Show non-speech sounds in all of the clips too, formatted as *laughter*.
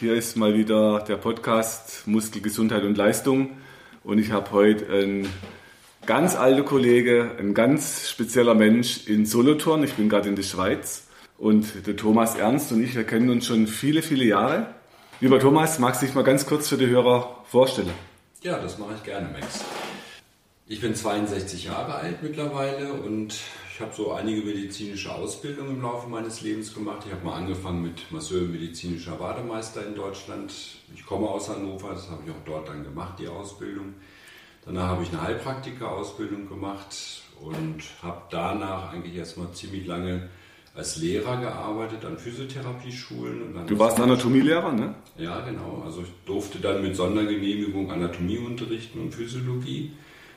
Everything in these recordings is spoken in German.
Hier ist mal wieder der Podcast Muskel, Gesundheit und Leistung. Und ich habe heute einen ganz alten Kollege, ein ganz spezieller Mensch in Solothurn. Ich bin gerade in der Schweiz. Und der Thomas Ernst und ich, wir kennen uns schon viele, viele Jahre. Lieber Thomas, magst du dich mal ganz kurz für die Hörer vorstellen? Ja, das mache ich gerne, Max. Ich bin 62 Jahre alt mittlerweile und ich habe so einige medizinische Ausbildungen im Laufe meines Lebens gemacht. Ich habe mal angefangen mit Masseur medizinischer Bademeister in Deutschland. Ich komme aus Hannover, das habe ich auch dort dann gemacht, die Ausbildung. Danach habe ich eine Heilpraktiker-Ausbildung gemacht und habe danach eigentlich erstmal ziemlich lange als Lehrer gearbeitet an Physiotherapieschulen. du warst Anatomielehrer, ne? Ja, genau. Also ich durfte dann mit Sondergenehmigung Anatomie unterrichten und Physiologie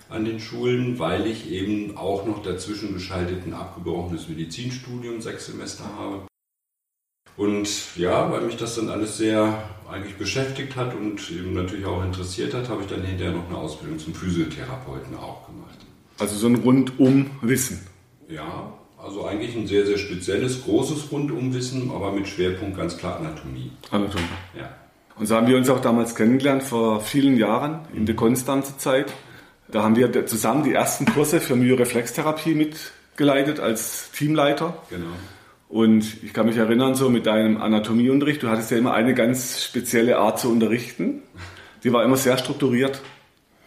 an den Schulen, weil ich eben auch noch dazwischen geschaltet ein abgebrochenes Medizinstudium sechs Semester habe. Und ja, weil mich das dann alles sehr eigentlich beschäftigt hat und eben natürlich auch interessiert hat, habe ich dann hinterher noch eine Ausbildung zum Physiotherapeuten auch gemacht. Also so ein Rundumwissen. Ja, also eigentlich ein sehr, sehr spezielles, großes Rundumwissen, aber mit Schwerpunkt ganz klar Anatomie. Anatomie. Ja. Und so haben wir uns auch damals kennengelernt, vor vielen Jahren, in der Konstanze Zeit. Da haben wir zusammen die ersten Kurse für Myoreflextherapie mitgeleitet als Teamleiter. Genau. Und ich kann mich erinnern, so mit deinem Anatomieunterricht, du hattest ja immer eine ganz spezielle Art zu unterrichten. Die war immer sehr strukturiert.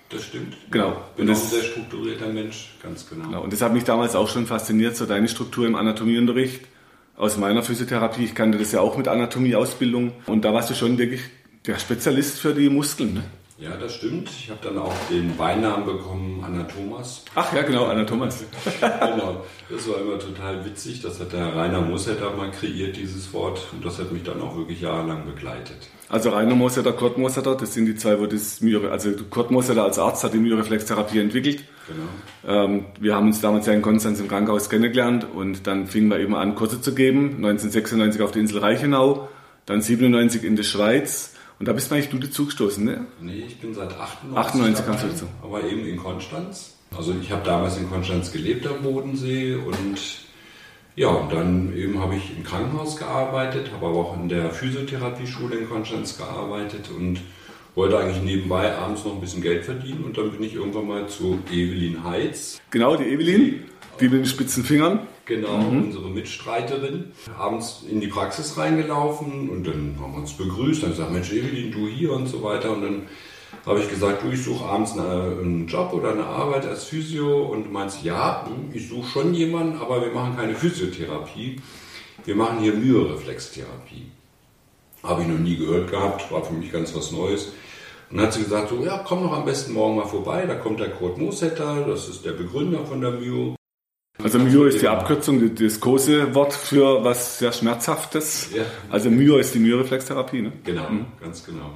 Das stimmt. Genau. Ich bin das, auch ein sehr strukturierter Mensch, ganz genau. genau. Und das hat mich damals auch schon fasziniert, so deine Struktur im Anatomieunterricht. Aus meiner Physiotherapie, ich kannte das ja auch mit Anatomieausbildung. Und da warst du schon wirklich der Spezialist für die Muskeln. Ne? Ja, das stimmt. Ich habe dann auch den Beinamen bekommen, Anatomas. Ach ja, genau, Anatomas. *laughs* genau. Das war immer total witzig. Das hat der Rainer Mosetter mal kreiert, dieses Wort. Und das hat mich dann auch wirklich jahrelang begleitet. Also Rainer Mosetter, Kurt Mosetter, das sind die zwei, wo das Myre, also Kurt Mosetter als Arzt hat die Myoreflextherapie entwickelt. Genau. Ähm, wir haben uns damals ja in Konstanz im Krankenhaus kennengelernt und dann fingen wir eben an, Kurse zu geben. 1996 auf der Insel Reichenau, dann 97 in der Schweiz und da bist du eigentlich du dazu gestoßen, ne? Nee, ich bin seit 98. 98 kannst du dazu. Aber eben in Konstanz. Also ich habe damals in Konstanz gelebt am Bodensee und ja, und dann eben habe ich im Krankenhaus gearbeitet, habe aber auch in der Physiotherapieschule in Konstanz gearbeitet und wollte eigentlich nebenbei abends noch ein bisschen Geld verdienen und dann bin ich irgendwann mal zu Evelyn Heitz. Genau, die Evelyn, die mit den spitzen Fingern. Genau, mhm. unsere Mitstreiterin. Abends in die Praxis reingelaufen und dann haben wir uns begrüßt. Dann gesagt, Mensch, Evelyn, du hier und so weiter. Und dann habe ich gesagt, du, ich suche abends eine, einen Job oder eine Arbeit als Physio. Und du meinst, ja, ich suche schon jemanden, aber wir machen keine Physiotherapie. Wir machen hier Myoreflextherapie. Habe ich noch nie gehört gehabt, war für mich ganz was Neues. Und dann hat sie gesagt, so, ja, komm doch am besten morgen mal vorbei, da kommt der Kurt Mosetter, das ist der Begründer von der Myo. Also Myo ist die Abkürzung, das Kose-Wort für was sehr Schmerzhaftes. Ja. Also Myo ist die Myoreflextherapie, ne? Genau, mhm. ganz genau.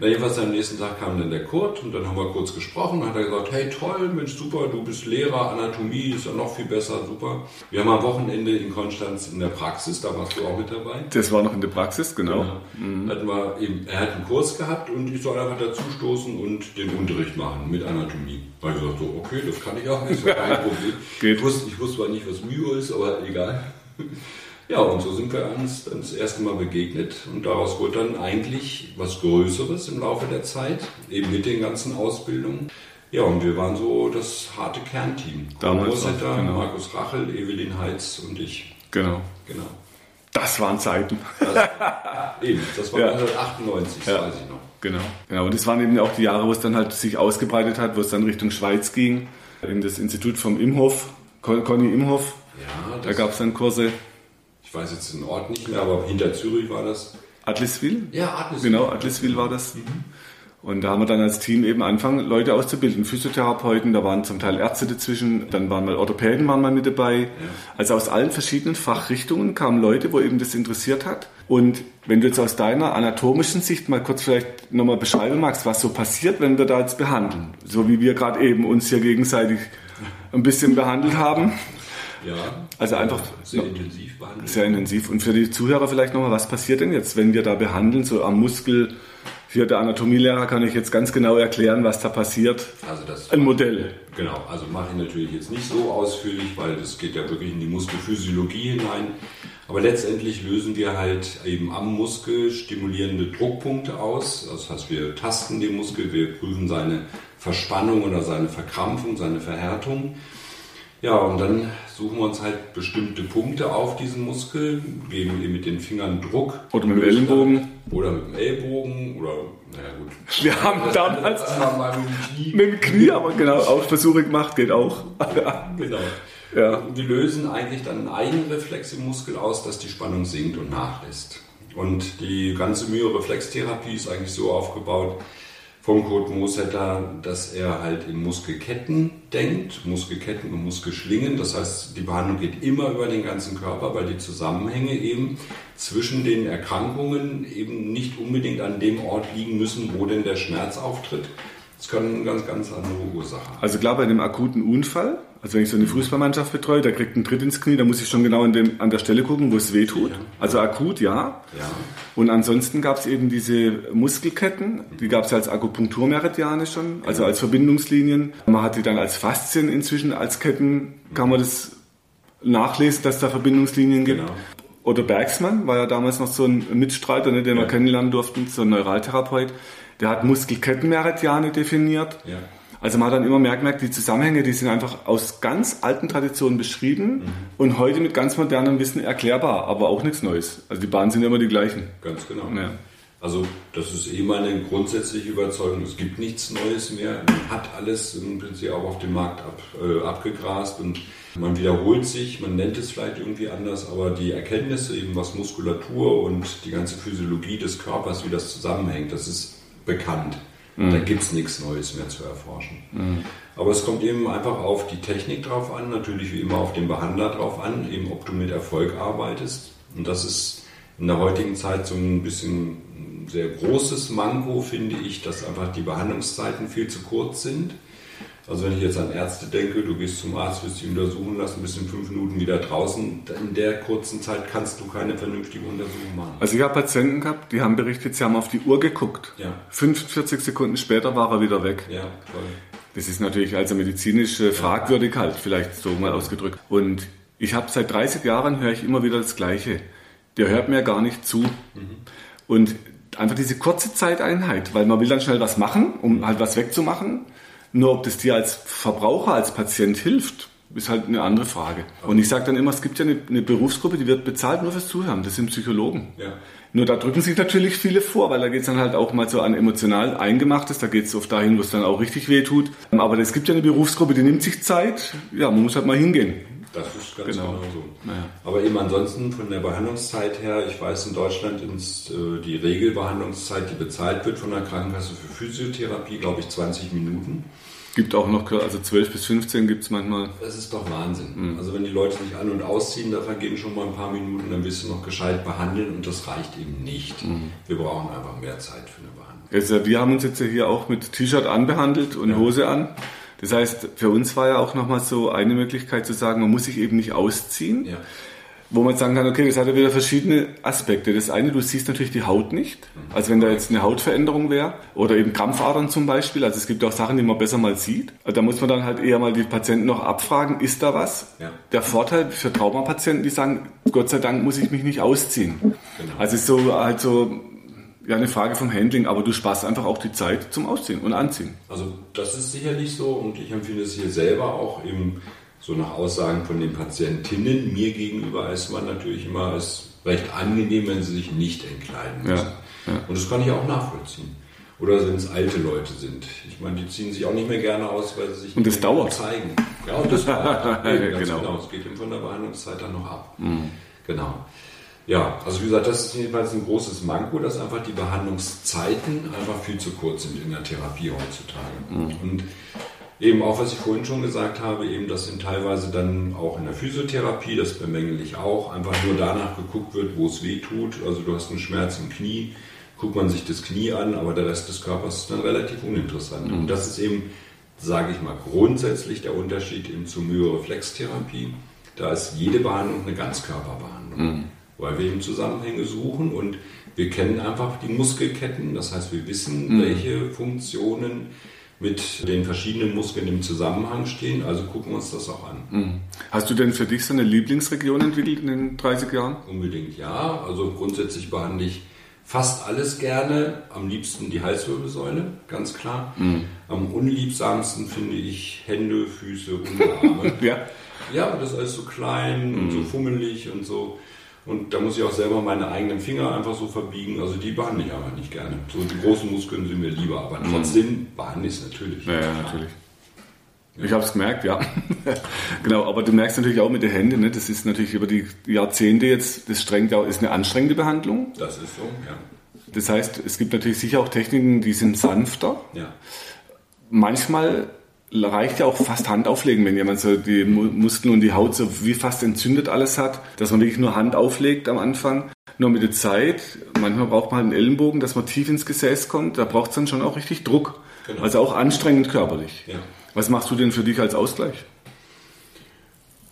Na, jedenfalls am nächsten Tag kam dann der Kurt und dann haben wir kurz gesprochen. Dann hat er gesagt, hey toll, Mensch, super, du bist Lehrer, Anatomie ist ja noch viel besser, super. Wir haben am Wochenende in Konstanz in der Praxis, da warst du auch mit dabei. Das war noch in der Praxis, genau. genau. Mhm. Hatten wir eben, er hat einen Kurs gehabt und ich soll einfach dazustoßen und den Unterricht machen mit Anatomie. Da habe ich gesagt, so, okay, das kann ich auch, ist kein *laughs* Problem. Ich, wusste, ich wusste zwar nicht, was Myo ist, aber egal. Ja, und so sind wir uns das erste Mal begegnet und daraus wurde dann eigentlich was Größeres im Laufe der Zeit, eben mit den ganzen Ausbildungen. Ja, und wir waren so das harte Kernteam. Damals Großetter, genau. Markus Rachel, Evelyn Heitz und ich. Genau. Genau. Das waren Zeiten. Das, eben, das war ja. 1998, ja. weiß ich noch. Genau. genau. Und das waren eben auch die Jahre, wo es dann halt sich ausgebreitet hat, wo es dann Richtung Schweiz ging, in das Institut vom Imhof, Conny Imhof. Ja, da gab es dann Kurse ich weiß jetzt den Ort nicht mehr, aber hinter Zürich war das. Atliswil? Ja, Atliswil. Genau, Atliswil war das. Mhm. Und da haben wir dann als Team eben angefangen, Leute auszubilden, Physiotherapeuten, da waren zum Teil Ärzte dazwischen, dann waren mal Orthopäden waren mal mit dabei. Also aus allen verschiedenen Fachrichtungen kamen Leute, wo eben das interessiert hat. Und wenn du jetzt aus deiner anatomischen Sicht mal kurz vielleicht nochmal beschreiben magst, was so passiert, wenn wir da jetzt behandeln. So wie wir gerade eben uns hier gegenseitig ein bisschen behandelt haben. Ja. Also einfach sehr intensiv behandelt. Sehr intensiv. Und für die Zuhörer vielleicht nochmal, was passiert denn jetzt, wenn wir da behandeln, so am Muskel? Hier der Anatomielehrer kann ich jetzt ganz genau erklären, was da passiert. Also das Ein Modell. Genau, also mache ich natürlich jetzt nicht so ausführlich, weil das geht ja wirklich in die Muskelphysiologie hinein. Aber letztendlich lösen wir halt eben am Muskel stimulierende Druckpunkte aus. Das heißt, wir tasten den Muskel, wir prüfen seine Verspannung oder seine Verkrampfung, seine Verhärtung. Ja, und dann suchen wir uns halt bestimmte Punkte auf diesen Muskel, geben ihm mit den Fingern Druck. Oder mit dem Ellenbogen. Oder mit dem Ellbogen oder, naja gut. *laughs* Wir haben damals mit dem Knie. aber genau, auch Versuche gemacht, geht auch. Genau. Ja. Und wir lösen eigentlich dann einen Eigenreflex im Muskel aus, dass die Spannung sinkt und nachlässt. Und die ganze Myoreflextherapie ist eigentlich so aufgebaut vom Kurt Mosetter, dass er halt in Muskelketten denkt, Muskelketten und Muskelschlingen. Das heißt, die Behandlung geht immer über den ganzen Körper, weil die Zusammenhänge eben zwischen den Erkrankungen eben nicht unbedingt an dem Ort liegen müssen, wo denn der Schmerz auftritt. Das können eine ganz, ganz andere Ursache haben. Also klar, bei einem akuten Unfall, also wenn ich so eine Fußballmannschaft betreue, da kriegt ein Tritt ins Knie, da muss ich schon genau an, dem, an der Stelle gucken, wo es weh tut. Also akut, ja. Ja. Und ansonsten gab es eben diese Muskelketten, die gab es als Akupunkturmeridiane schon, also als Verbindungslinien. Man hat die dann als Faszien inzwischen, als Ketten kann man das nachlesen, dass da Verbindungslinien gibt. Genau. Oder Bergsmann war ja damals noch so ein Mitstreiter, ne, den wir Ja. kennenlernen durften, so ein Neuraltherapeut. Der hat Muskelkettenmeridiane definiert. Ja. Also man hat dann immer mehr gemerkt, die Zusammenhänge, die sind einfach aus ganz alten Traditionen beschrieben Mhm. und heute mit ganz modernem Wissen erklärbar, aber auch nichts Neues. Also die Bahnen sind immer die gleichen. Ganz genau. Ja. Also das ist eh meine grundsätzliche Überzeugung, es gibt nichts Neues mehr. Man hat alles im Prinzip auch auf dem Markt ab, äh, abgegrast und man wiederholt sich, man nennt es vielleicht irgendwie anders, aber die Erkenntnisse eben, was Muskulatur und die ganze Physiologie des Körpers, wie das zusammenhängt, das ist bekannt. Da gibt es nichts Neues mehr zu erforschen. Aber es kommt eben einfach auf die Technik drauf an, natürlich wie immer auf den Behandler drauf an, eben ob du mit Erfolg arbeitest. Und das ist in der heutigen Zeit so ein bisschen ein sehr großes Manko, finde ich, dass einfach die Behandlungszeiten viel zu kurz sind. Also wenn ich jetzt an Ärzte denke, du gehst zum Arzt, wirst dich untersuchen lassen, bist in fünf Minuten wieder draußen. In der kurzen Zeit kannst du keine vernünftige Untersuchung machen. Also ich habe Patienten gehabt, die haben berichtet, sie haben auf die Uhr geguckt. Ja. 45 Sekunden später war er wieder weg. Ja, toll. Das ist natürlich also medizinisch äh, fragwürdig halt, vielleicht so mal ausgedrückt. Und ich habe seit 30 Jahren höre ich immer wieder das Gleiche. Der hört mir gar nicht zu. Und einfach diese kurze Zeiteinheit, weil man will dann schnell was machen, um halt was wegzumachen. Nur ob das dir als Verbraucher, als Patient hilft, ist halt eine andere Frage. Und ich sage dann immer, es gibt ja eine, eine Berufsgruppe, die wird bezahlt nur fürs Zuhören. Das sind Psychologen. Ja. Nur da drücken sich natürlich viele vor, weil da geht es dann halt auch mal so an emotional Eingemachtes, da geht es oft dahin, wo es dann auch richtig weh tut. Aber es gibt ja eine Berufsgruppe, die nimmt sich Zeit, ja, man muss halt mal hingehen. Das ist ganz Genau. genau, so. Naja. Aber eben ansonsten von der Behandlungszeit her, ich weiß in Deutschland ist äh, die Regelbehandlungszeit, die bezahlt wird von der Krankenkasse für Physiotherapie, glaube ich, 20 Minuten. Gibt auch noch, also 12 bis 15 gibt es manchmal. Das ist doch Wahnsinn. Also wenn die Leute sich an- und ausziehen, da vergehen schon mal ein paar Minuten, dann wirst du noch gescheit behandeln und das reicht eben nicht. Wir brauchen einfach mehr Zeit für eine Behandlung. Also wir haben uns jetzt ja hier auch mit T-Shirt anbehandelt und Hose an. Das heißt, für uns war ja auch nochmal so eine Möglichkeit zu sagen, man muss sich eben nicht ausziehen. Ja. Wo man sagen kann, okay, das hat ja wieder verschiedene Aspekte. Das eine, du siehst natürlich die Haut nicht. Also wenn da jetzt eine Hautveränderung wäre oder eben Krampfadern zum Beispiel. Also es gibt auch Sachen, die man besser mal sieht. Da muss man dann halt eher mal die Patienten noch abfragen, ist da was? Ja. Der Vorteil für Traumapatienten, die sagen, Gott sei Dank muss ich mich nicht ausziehen. Genau. Also so halt so ja, eine Frage vom Handling, aber du sparst einfach auch die Zeit zum Ausziehen und Anziehen. Also das ist sicherlich so und ich empfinde es hier selber auch eben so nach Aussagen von den Patientinnen mir gegenüber ist man natürlich immer als recht angenehm, wenn sie sich nicht entkleiden Ja, müssen. ja. Und das kann ich auch nachvollziehen. Oder wenn es alte Leute sind. Ich meine, die ziehen sich auch nicht mehr gerne aus, weil sie sich Und nicht das dauert. zeigen. Ja, und das *laughs* dauert. Ganz Genau. Mhm. genau. Es geht eben von der Behandlungszeit dann noch ab. Genau. Ja, also wie gesagt, das ist jedenfalls ein großes Manko, dass einfach die Behandlungszeiten einfach viel zu kurz sind in der Therapie heutzutage. Mhm. Und eben auch, was ich vorhin schon gesagt habe, eben, dass in teilweise dann auch in der Physiotherapie, das bemängel ich auch, einfach nur danach geguckt wird, wo es weh tut. Also du hast einen Schmerz im Knie, guckt man sich das Knie an, aber der Rest des Körpers ist dann relativ uninteressant. Mhm. Und das ist eben, sage ich mal, grundsätzlich der Unterschied eben zur Myoreflextherapie. Da ist jede Behandlung eine Ganzkörperbehandlung. Mhm weil wir eben Zusammenhänge suchen und wir kennen einfach die Muskelketten, das heißt, wir wissen, mhm. welche Funktionen mit den verschiedenen Muskeln im Zusammenhang stehen, also gucken wir uns das auch an. Mhm. Hast du denn für dich so eine Lieblingsregion entwickelt in den 30 Jahren? Unbedingt ja, also grundsätzlich behandle ich fast alles gerne, am liebsten die Halswirbelsäule, ganz klar. Mhm. Am unliebsamsten finde ich Hände, Füße, Unterarme. *laughs* ja. Ja, das ist alles so klein und so mhm. fummelig und so. Und da muss ich auch selber meine eigenen Finger einfach so verbiegen. Also die behandle ich aber nicht gerne. So die großen Muskeln sind mir lieber, aber mhm. trotzdem behandle ich es natürlich. Ja, ja natürlich. Ich habe es gemerkt, ja. *laughs* genau, aber du merkst natürlich auch mit den Händen, ne? das ist natürlich über die Jahrzehnte jetzt, das strengt ja, ist eine anstrengende Behandlung. Das ist so, ja. Das heißt, es gibt natürlich sicher auch Techniken, die sind sanfter. Ja. Manchmal reicht ja auch fast Hand auflegen, wenn jemand so die Muskeln und die Haut so wie fast entzündet alles hat, dass man wirklich nur Hand auflegt am Anfang. Nur mit der Zeit, manchmal braucht man halt einen Ellenbogen, dass man tief ins Gesäß kommt, da braucht es dann schon auch richtig Druck. Genau. Also auch anstrengend körperlich. Ja. Was machst du denn für dich als Ausgleich?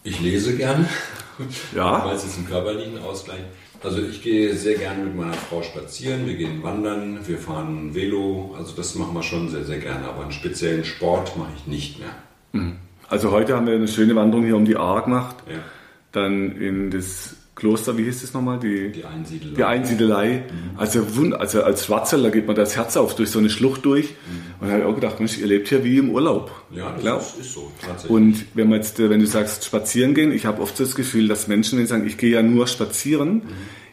Ich lese gerne. Ja. Weil es ist ein körperlichen Ausgleich. Also ich gehe sehr gerne mit meiner Frau spazieren, wir gehen wandern, wir fahren Velo, also das machen wir schon sehr, sehr gerne, aber einen speziellen Sport mache ich nicht mehr. Mhm. Also heute haben wir eine schöne Wanderung hier um die Aar gemacht, ja. dann in das Kloster, wie hieß das nochmal? Die, die Einsiedelei. Die Einsiedelei. Mhm. Also, also als Schwarzeller geht man das Herz auf, durch so eine Schlucht durch. Mhm. Und da habe ich auch gedacht, Mensch, ihr lebt hier wie im Urlaub. Ja, das ist, ist, so, tatsächlich. Und wenn man jetzt, wenn du sagst, spazieren gehen, ich habe oft das Gefühl, dass Menschen, die sagen, ich gehe ja nur spazieren, mhm.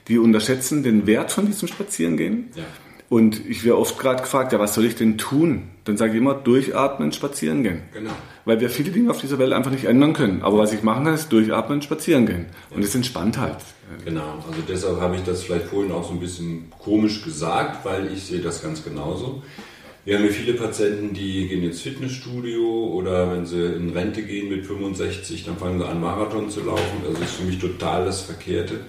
die unterschätzen den Wert von diesem Spazierengehen. Ja. Und ich werde oft gerade gefragt, ja, was soll ich denn tun? Dann sage ich immer, durchatmen, spazieren gehen. Genau. Weil wir viele Dinge auf dieser Welt einfach nicht ändern können. Aber was ich machen kann, ist durchatmen, spazieren gehen. Und es entspannt halt. Genau, also deshalb habe ich das vielleicht vorhin auch so ein bisschen komisch gesagt, weil ich sehe das ganz genauso. Wir haben ja viele Patienten, die gehen ins Fitnessstudio oder wenn sie in Rente gehen mit 65, dann fangen sie an, Marathon zu laufen. Das ist für mich total das Verkehrte.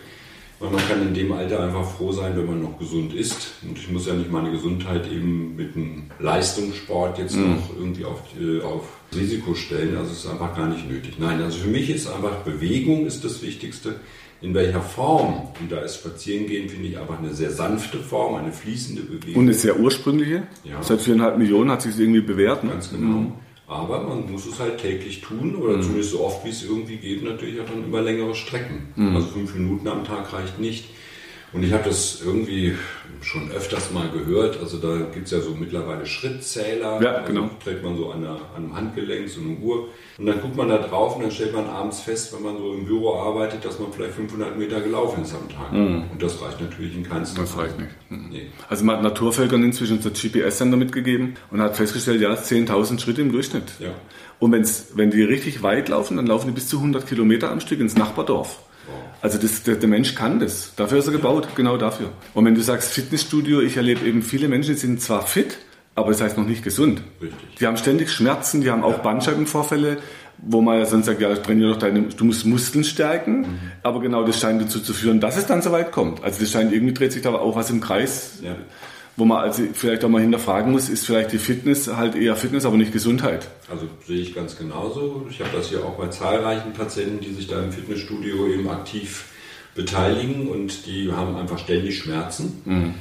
Weil man kann in dem Alter einfach froh sein, wenn man noch gesund ist. Und ich muss ja nicht meine Gesundheit eben mit einem Leistungssport jetzt mhm. noch irgendwie auf, äh, auf Risiko stellen. Also es ist einfach gar nicht nötig. Nein, also für mich ist einfach Bewegung ist das Wichtigste. In welcher Form, und da ist Spazierengehen, finde ich, einfach eine sehr sanfte Form, eine fließende Bewegung. Und eine sehr ursprüngliche. Ja. Seit viereinhalb Millionen hat sich irgendwie bewährt. Ne? Ganz genau. Mhm. Aber man muss es halt täglich tun oder mhm. zumindest so oft wie es irgendwie geht, natürlich auch dann über längere Strecken. Mhm. Also fünf Minuten am Tag reicht nicht. Und ich habe das irgendwie schon öfters mal gehört. Also da gibt es ja so mittlerweile Schrittzähler. Ja, genau. Also trägt man so an, der, an einem Handgelenk so eine Uhr. Und dann guckt man da drauf und dann stellt man abends fest, wenn man so im Büro arbeitet, dass man vielleicht 500 Meter gelaufen ist am Tag. Mhm. Und das reicht natürlich in keinster Das reicht nicht. Mhm. Nee. Also man hat Naturvölkern inzwischen so GPS-Sender mitgegeben und hat festgestellt, ja, 10.000 Schritte im Durchschnitt. Ja. Und wenn's, wenn die richtig weit laufen, dann laufen die bis zu 100 Kilometer am Stück ins Nachbardorf. Also das, der, der, Mensch kann das. Dafür ist er gebaut, genau dafür. Und wenn du sagst Fitnessstudio, ich erlebe eben viele Menschen, die sind zwar fit, aber das heißt noch nicht gesund. Richtig. Die haben ständig Schmerzen, die haben auch Bandscheibenvorfälle, wo man ja sonst sagt, ja, trainiere doch deine, du musst Muskeln stärken, mhm. aber genau das scheint dazu zu führen, dass es dann so weit kommt. Also das scheint irgendwie dreht sich da auch was im Kreis. Ja wo man also vielleicht auch mal hinterfragen muss, ist vielleicht die Fitness halt eher Fitness, aber nicht Gesundheit. Also sehe ich ganz genauso. Ich habe das hier auch bei zahlreichen Patienten, die sich da im Fitnessstudio eben aktiv beteiligen und die haben einfach ständig Schmerzen. Mhm.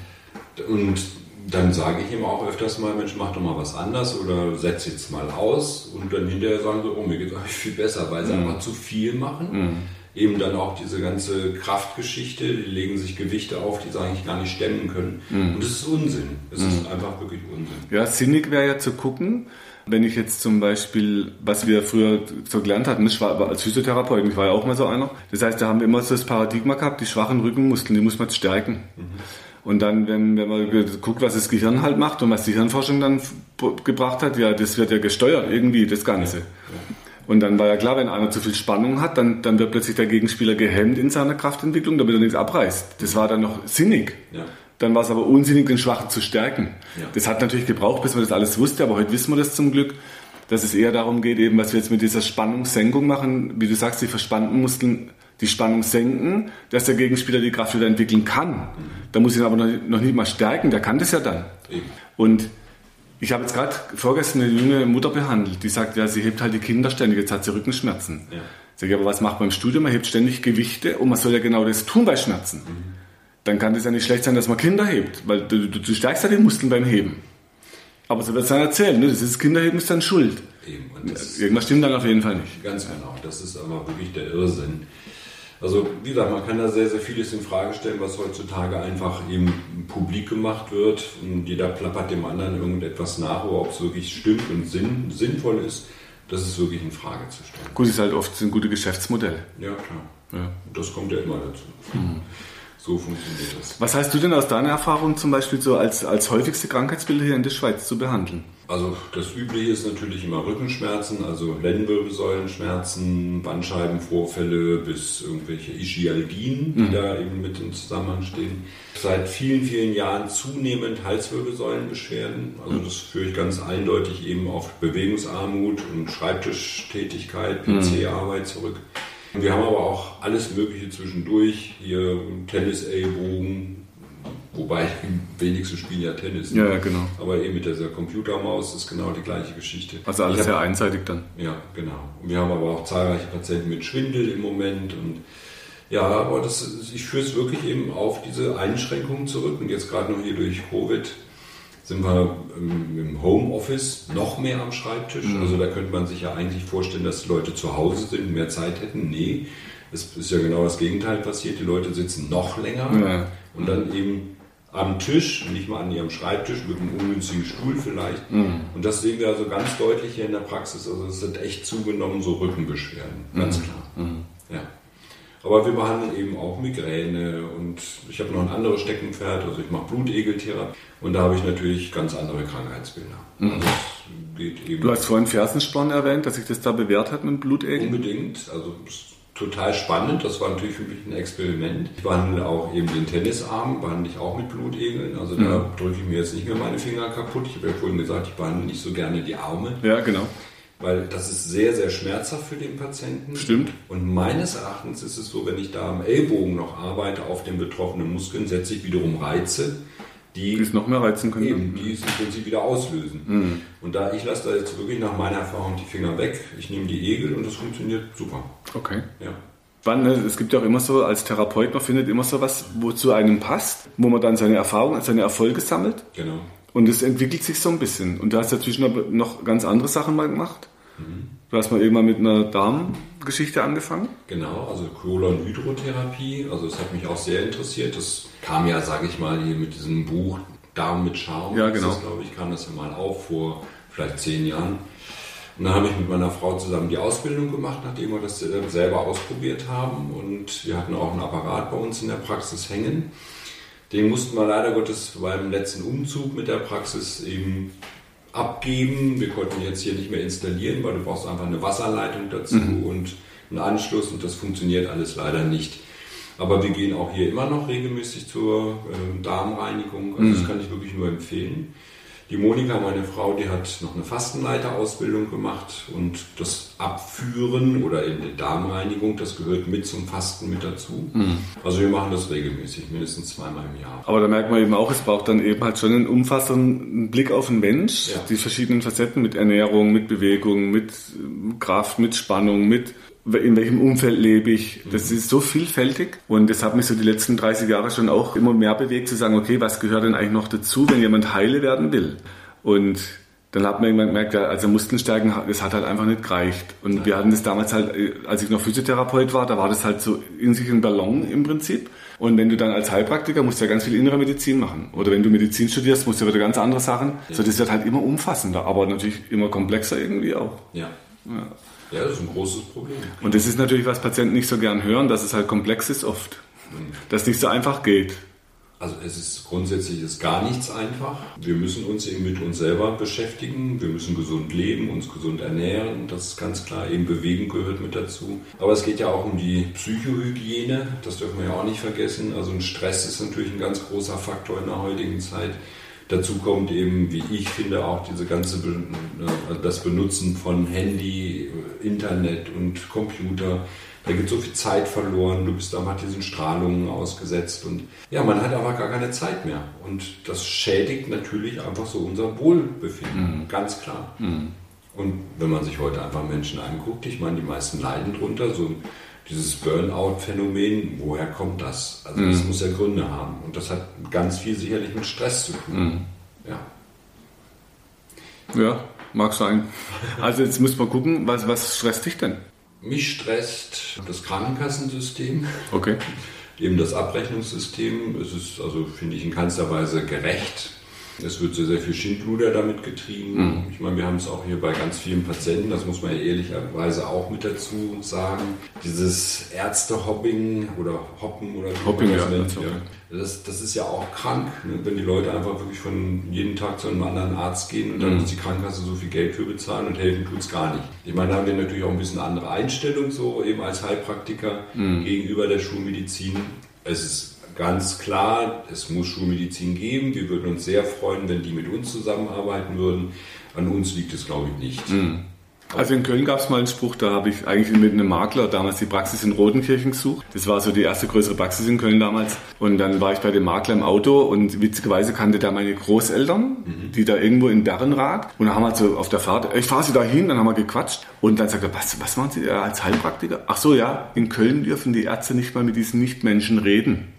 Und dann sage ich ihm auch öfters mal, Mensch, mach doch mal was anders oder setz jetzt mal aus. Und dann hinterher sagen sie, oh, mir geht es eigentlich viel besser, weil sie mhm. einfach zu viel machen. Mhm eben dann auch diese ganze Kraftgeschichte, die legen sich Gewichte auf, die sie eigentlich gar nicht stemmen können. Mhm. Und das ist Unsinn. Das mhm. ist einfach wirklich Unsinn. Ja, sinnig wäre ja zu gucken, wenn ich jetzt zum Beispiel, was wir früher so gelernt hatten, ich war als Physiotherapeut, ich war ja auch mal so einer. Das heißt, da haben wir immer so das Paradigma gehabt, die schwachen Rückenmuskeln, die muss man stärken. Mhm. Und dann, wenn, wenn man guckt, was das Gehirn halt macht und was die Hirnforschung dann gebracht hat, ja, das wird ja gesteuert irgendwie, das Ganze. Ja. Ja. Und dann war ja klar, wenn einer zu viel Spannung hat, dann, dann wird plötzlich der Gegenspieler gehemmt in seiner Kraftentwicklung, damit er nichts abreißt. Das war dann noch sinnig. Ja. Dann war es aber unsinnig, den Schwachen zu stärken. Ja. Das hat natürlich gebraucht, bis man das alles wusste, aber heute wissen wir das zum Glück, dass es eher darum geht, eben was wir jetzt mit dieser Spannungssenkung machen, wie du sagst, die verspannten Muskeln die Spannung senken, dass der Gegenspieler die Kraft wieder entwickeln kann. Da muss ich ihn aber noch, noch nicht mal stärken, der kann das ja dann. Eben. Und ich habe jetzt gerade vorgestern eine junge Mutter behandelt, die sagt, ja, sie hebt halt die Kinder ständig, jetzt hat sie Rückenschmerzen. Ja. Sag ich, aber was macht man im Studium? Man hebt ständig Gewichte und man soll ja genau das tun bei Schmerzen. Dann kann das ja nicht schlecht sein, dass man Kinder hebt, weil du, du, du stärkst ja die Muskeln beim Heben. Aber so wird es dann erzählen, ne? das ist Kinderheben ist dann schuld. Eben. Irgendwas stimmt dann auf jeden Fall nicht. Ganz genau, das ist aber wirklich der Irrsinn. Also wie gesagt, man kann da sehr, sehr vieles in Frage stellen, was heutzutage einfach eben publik gemacht wird und jeder plappert dem anderen irgendetwas nach, aber ob es wirklich stimmt und sinn, sinnvoll ist, das ist wirklich in Frage zu stellen. Gut, ist halt oft sind gute Geschäftsmodelle. Ja, klar. Ja. Das kommt ja immer dazu. So funktioniert das. Was hast du denn aus deiner Erfahrung zum Beispiel so als, als häufigste Krankheitsbilder hier in der Schweiz zu behandeln? Also das Übliche ist natürlich immer Rückenschmerzen, also Lendenwirbelsäulenschmerzen, Bandscheibenvorfälle bis irgendwelche Ischialgien, die da eben mit im Zusammenhang stehen. Seit vielen, vielen Jahren zunehmend Halswirbelsäulenbeschwerden. Also das führe ich ganz eindeutig eben auf Bewegungsarmut und Schreibtischtätigkeit, PC-Arbeit zurück. Wir haben aber auch alles Mögliche zwischendurch, hier Tennis-Ellbogen, wobei *laughs* wenigstens spielen ja Tennis. ne? Ja, genau. Aber eben mit dieser Computermaus ist genau die gleiche Geschichte. Also alles Ich sehr hab- einseitig dann. Ja, genau. Und wir haben aber auch zahlreiche Patienten mit Schwindel im Moment und ja, aber das, ich führe es wirklich eben auf diese Einschränkungen zurück und jetzt gerade noch hier durch Covid sind wir im Homeoffice noch mehr am Schreibtisch. Also da könnte man sich ja eigentlich vorstellen, dass die Leute zu Hause sind, mehr Zeit hätten. Nee, es ist ja genau das Gegenteil passiert. Die Leute sitzen noch länger Ja. und dann eben am Tisch, nicht mal an ihrem Schreibtisch, mit einem ungünstigen Stuhl vielleicht. Und das sehen wir also ganz deutlich hier in der Praxis. Also es sind echt zugenommen so Rückenbeschwerden, ganz klar. Ja. Aber wir behandeln eben auch Migräne und ich habe noch ein anderes Steckenpferd, also ich mache Blutegeltherapie und da habe ich natürlich ganz andere Krankheitsbilder. Also es geht eben Du hast vorhin Fersensporn erwähnt, dass sich das da bewährt hat mit Blutegel. Unbedingt. Also total spannend. Das war natürlich für mich ein Experiment. Ich behandle auch eben den Tennisarm, behandle ich auch mit Blutegeln. Also da drücke ich mir jetzt nicht mehr meine Finger kaputt. Ich habe ja vorhin gesagt, ich behandle nicht so gerne die Arme, Ja, genau. Weil das ist sehr, sehr schmerzhaft für den Patienten. Stimmt. Und meines Erachtens ist es so, wenn ich da am Ellbogen noch arbeite auf den betroffenen Muskeln, setze ich wiederum Reize, die Die es noch mehr reizen können. Eben, die es im Prinzip wieder auslösen. Und da ich lasse da jetzt wirklich nach meiner Erfahrung die Finger weg, ich nehme die Egel und das funktioniert super. Okay. Ja. Wann, ne, es gibt ja auch immer so, als Therapeut, man findet immer so was, wo zu einem passt, wo man dann seine Erfahrungen, seine Erfolge sammelt. Genau. Und es entwickelt sich so ein bisschen. Und du hast dazwischen noch ganz andere Sachen mal gemacht. Du hast mal irgendwann mit einer Darmgeschichte angefangen. Genau, also Kolonhydrotherapie, also das hat mich auch sehr interessiert. Das kam ja, sage ich mal, hier mit diesem Buch Darm mit Charme. Ja, genau. Das, glaube ich, kam das ja mal auf vor vielleicht zehn Jahren. Und dann habe ich mit meiner Frau zusammen die Ausbildung gemacht, nachdem wir das äh, selber ausprobiert haben. Und wir hatten auch einen Apparat bei uns in der Praxis hängen. Den mussten wir leider Gottes beim letzten Umzug mit der Praxis eben abgeben. Wir konnten jetzt hier nicht mehr installieren, weil du brauchst einfach eine Wasserleitung dazu und einen Anschluss und das funktioniert alles leider nicht. Aber wir gehen auch hier immer noch regelmäßig zur ähm, Darmreinigung. Also das kann ich wirklich nur empfehlen. Die Monika, meine Frau, die hat noch eine Fastenleiterausbildung gemacht und das Abführen oder in die Darmreinigung, das gehört mit zum Fasten mit dazu. Also wir machen das regelmäßig, mindestens zweimal im Jahr. Aber da merkt man eben auch, es braucht dann eben halt schon einen umfassenden Blick auf den Mensch, Ja. die verschiedenen Facetten mit Ernährung, mit Bewegung, mit Kraft, mit Spannung, mit in welchem Umfeld lebe ich. Das ist so vielfältig und das hat mich so die letzten 30 Jahre schon auch immer mehr bewegt zu sagen, okay, was gehört denn eigentlich noch dazu, wenn jemand heile werden will? Und dann hat man irgendwann gemerkt, ja, also Muskeln stärken, das hat halt einfach nicht gereicht. Und wir hatten das damals halt, äh, als ich noch Physiotherapeut war, da war das halt so in sich ein Ballon im Prinzip. Und wenn du dann als Heilpraktiker musst du ja ganz viel innere Medizin machen. Oder wenn du Medizin studierst, musst du wieder ganz andere Sachen. So, das wird halt immer umfassender, aber natürlich immer komplexer irgendwie auch. Ja. Ja, das ist ein großes Problem. Und das ist natürlich, was Patienten nicht so gern hören, dass es halt komplex ist oft. Dass es nicht so einfach geht. Also es ist grundsätzlich ist gar nichts einfach. Wir müssen uns eben mit uns selber beschäftigen. Wir müssen gesund leben, uns gesund ernähren. Das ist ganz klar. Eben Bewegung gehört mit dazu. Aber es geht ja auch um die Psychohygiene. Das dürfen wir ja auch nicht vergessen. Also ein Stress ist natürlich ein ganz großer Faktor in der heutigen Zeit. Dazu kommt eben, wie ich finde, auch diese ganze äh, das Benutzen von Handy, Internet und Computer da geht so viel Zeit verloren, du bist mal diesen Strahlungen ausgesetzt und ja, man hat aber gar keine Zeit mehr. Und das schädigt natürlich einfach so unser Wohlbefinden, mhm. ganz klar. Mhm. Und wenn man sich heute einfach Menschen anguckt, ich meine, die meisten leiden drunter, so dieses Burnout-Phänomen, woher kommt das? Also mhm. das muss ja Gründe haben. Und das hat ganz viel sicherlich mit Stress zu tun. Mhm. Ja. Ja, mag sein. Also jetzt muss man gucken, was, was stresst dich denn? Mich stresst das Krankenkassensystem. Okay. *laughs* Eben das Abrechnungssystem. Es ist also, finde ich, in keinster Weise gerecht. Es wird sehr, sehr viel Schindluder damit getrieben. Mhm. Ich meine, wir haben es auch hier bei ganz vielen Patienten, das muss man ja ehrlicherweise auch mit dazu sagen. Dieses Ärzte-Hopping oder Hoppen oder wie Hopping, man das ja, nennt. Okay. Das, das ist ja auch krank, ne? wenn die Leute einfach wirklich von jedem Tag zu einem anderen Arzt gehen und dann mhm. muss die Krankenkasse so viel Geld für bezahlen und helfen tut es gar nicht. Ich meine, da haben wir natürlich auch ein bisschen andere Einstellung, so eben als Heilpraktiker mhm. gegenüber der Schulmedizin. Es ist ganz klar, es muss Schulmedizin geben. Wir würden uns sehr freuen, wenn die mit uns zusammenarbeiten würden. An uns liegt es, glaube ich, nicht. Mhm. Also in Köln gab es mal einen Spruch, da habe ich eigentlich mit einem Makler damals die Praxis in Rotenkirchen gesucht. Das war so die erste größere Praxis in Köln damals. Und dann war ich bei dem Makler im Auto und witzigerweise kannte da meine Großeltern, mhm. die da irgendwo in Bärenrad. Und dann haben wir so auf der Fahrt, ich fahre sie da hin, dann haben wir gequatscht. Und dann sagt er, was, was machen Sie als Heilpraktiker? Ach so, ja, in Köln dürfen die Ärzte nicht mal mit diesen Nichtmenschen reden.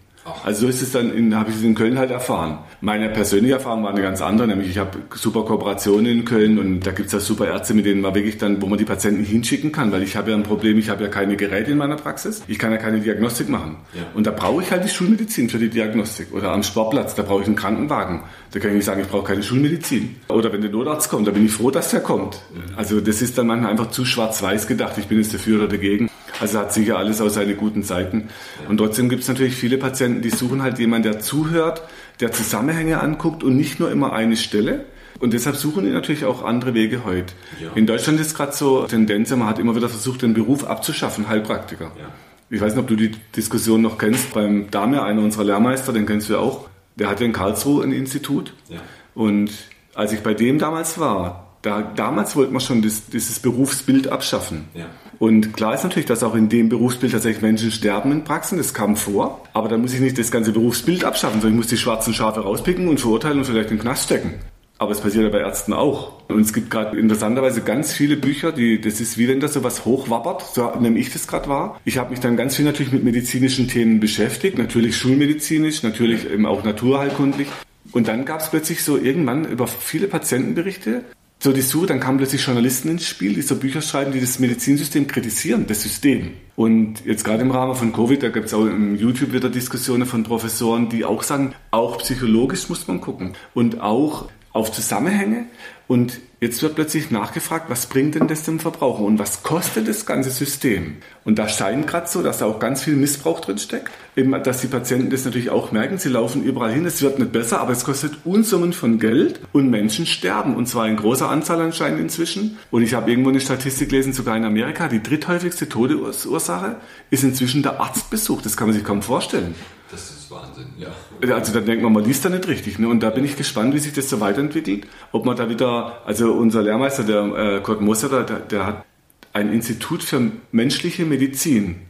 Also so ist es dann, habe ich es in Köln halt erfahren. Meine persönliche Erfahrung war eine ganz andere, nämlich ich habe super Kooperationen in Köln und da gibt es ja super Ärzte, mit denen man wirklich dann, wo man die Patienten hinschicken kann, weil ich habe ja ein Problem, ich habe ja keine Geräte in meiner Praxis, ich kann ja keine Diagnostik machen. Ja. Und da brauche ich halt die Schulmedizin für die Diagnostik. Oder am Sportplatz, da brauche ich einen Krankenwagen. Da kann ich nicht sagen, ich brauche keine Schulmedizin. Oder wenn der Notarzt kommt, da bin ich froh, dass der kommt. Also das ist dann manchmal einfach zu schwarz-weiß gedacht, ich bin jetzt dafür oder dagegen. Also hat sicher alles aus seine guten Seiten. Und trotzdem gibt es natürlich viele Patienten, die suchen halt jemanden, der zuhört, der Zusammenhänge anguckt und nicht nur immer eine Stelle. Und deshalb suchen die natürlich auch andere Wege heute. Ja. In Deutschland ist gerade so Tendenz, man hat immer wieder versucht, den Beruf abzuschaffen, Heilpraktiker. Ja. Ich weiß nicht, ob du die Diskussion noch kennst. Beim Dame, einer unserer Lehrmeister, den kennst du ja auch, der hatte in Karlsruhe ein Institut. Ja. Und als ich bei dem damals war, da, damals wollte man schon das, dieses Berufsbild abschaffen. Ja. Und klar ist natürlich, dass auch in dem Berufsbild tatsächlich Menschen sterben in Praxen, das kam vor. Aber da muss ich nicht das ganze Berufsbild abschaffen, sondern ich muss die schwarzen Schafe rauspicken und verurteilen und vielleicht in den Knast stecken. Aber es passiert ja bei Ärzten auch. Und es gibt gerade interessanterweise ganz viele Bücher, die, das ist wie wenn da sowas hochwappert, so nehme ich das gerade wahr. Ich habe mich dann ganz viel natürlich mit medizinischen Themen beschäftigt, natürlich schulmedizinisch, natürlich eben auch naturheilkundlich. Und dann gab es plötzlich so irgendwann über viele Patientenberichte, so die Suche, dann kamen plötzlich Journalisten ins Spiel, die so Bücher schreiben, die das Medizinsystem kritisieren, das System. Und jetzt gerade im Rahmen von Covid, da gibt es auch im YouTube wieder Diskussionen von Professoren, die auch sagen, auch psychologisch muss man gucken und auch auf Zusammenhänge. Und jetzt wird plötzlich nachgefragt, was bringt denn das dem Verbraucher und was kostet das ganze System? Und da scheint gerade so, dass da auch ganz viel Missbrauch drin steckt. Dass die Patienten das natürlich auch merken. Sie laufen überall hin, es wird nicht besser, aber es kostet Unsummen von Geld und Menschen sterben. Und zwar in großer Anzahl anscheinend inzwischen. Und ich habe irgendwo eine Statistik gelesen, sogar in Amerika, die dritthäufigste Todesursache ist inzwischen der Arztbesuch. Das kann man sich kaum vorstellen. Das ist Wahnsinn, ja. Also da denkt man, man liest da nicht richtig. Ne? Und da bin ich gespannt, wie sich das so weiterentwickelt. Ob man da wieder, also unser Lehrmeister, der äh, Kurt Moser, der, der hat ein Institut für menschliche Medizin.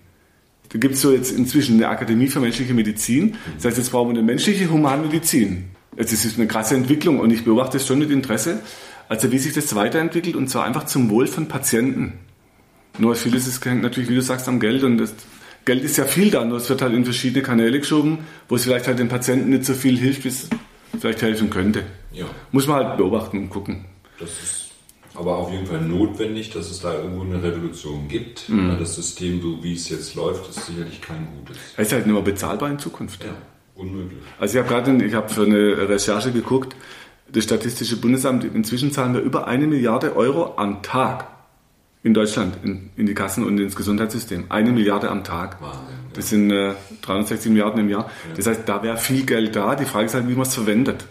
Da gibt es so jetzt inzwischen eine Akademie für menschliche Medizin. Das heißt, jetzt brauchen wir eine menschliche Humanmedizin. Das ist eine krasse Entwicklung und ich beobachte es schon mit Interesse, also wie sich das weiterentwickelt und zwar einfach zum Wohl von Patienten. Nur vieles ist hängt natürlich, wie du sagst, am Geld und das Geld ist ja viel da, nur es wird halt in verschiedene Kanäle geschoben, wo es vielleicht halt den Patienten nicht so viel hilft, wie es vielleicht helfen könnte. Ja. Muss man halt beobachten und gucken. Das ist aber auf jeden Fall notwendig, dass es da irgendwo eine Revolution gibt. Mhm. Das System, so wie es jetzt läuft, ist sicherlich kein gutes. Es ist halt nicht mehr bezahlbar in Zukunft. Ja, unmöglich. Also ich habe gerade, ich habe für eine Recherche geguckt, das Statistische Bundesamt, inzwischen zahlen wir über eine Milliarde Euro am Tag in Deutschland in, in die Kassen und ins Gesundheitssystem. Eine Milliarde am Tag. Wahnsinn. Das sind äh, 360 Milliarden im Jahr. Das heißt, da wäre viel Geld da. Die Frage ist halt, wie man es verwendet.